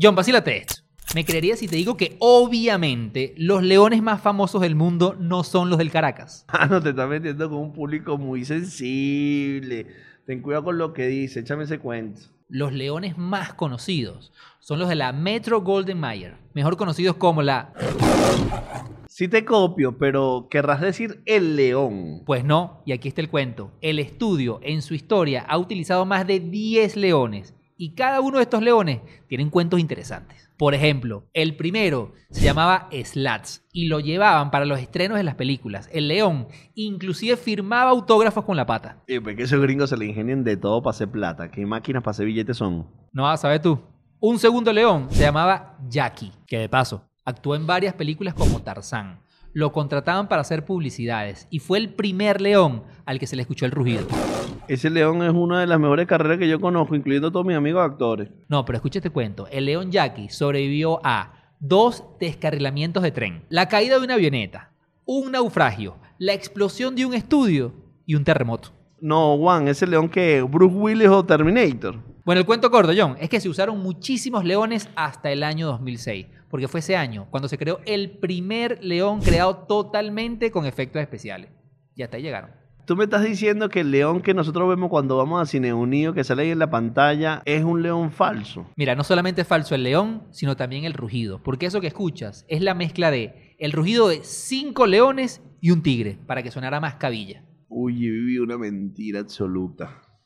John, vacílate esto. Me creerías si te digo que obviamente los leones más famosos del mundo no son los del Caracas. Ah, no te estás metiendo con un público muy sensible. Ten cuidado con lo que dice, échame ese cuento. Los leones más conocidos son los de la Metro Golden Mayer, mejor conocidos como la... Sí te copio, pero querrás decir el león. Pues no, y aquí está el cuento. El estudio en su historia ha utilizado más de 10 leones y cada uno de estos leones tienen cuentos interesantes. Por ejemplo, el primero se llamaba Slats y lo llevaban para los estrenos de las películas. El león inclusive firmaba autógrafos con la pata. Y pues que esos gringos se le ingenian de todo para hacer plata. ¿Qué máquinas para hacer billetes son? No saber tú. Un segundo león se llamaba Jackie, que de paso actuó en varias películas como Tarzán. Lo contrataban para hacer publicidades y fue el primer león al que se le escuchó el rugido. Ese león es una de las mejores carreras que yo conozco, incluyendo a todos mis amigos actores. No, pero escucha este cuento. El león Jackie sobrevivió a dos descarrilamientos de tren, la caída de una avioneta, un naufragio, la explosión de un estudio y un terremoto. No, Juan, ese león que Bruce Willis o Terminator. Bueno, el cuento corto, John, es que se usaron muchísimos leones hasta el año 2006, porque fue ese año cuando se creó el primer león creado totalmente con efectos especiales. Y hasta ahí llegaron. Tú me estás diciendo que el león que nosotros vemos cuando vamos a Cine Unido, que sale ahí en la pantalla, es un león falso. Mira, no solamente es falso el león, sino también el rugido, porque eso que escuchas es la mezcla de el rugido de cinco leones y un tigre, para que sonara más cabilla. Uy, viví una mentira absoluta.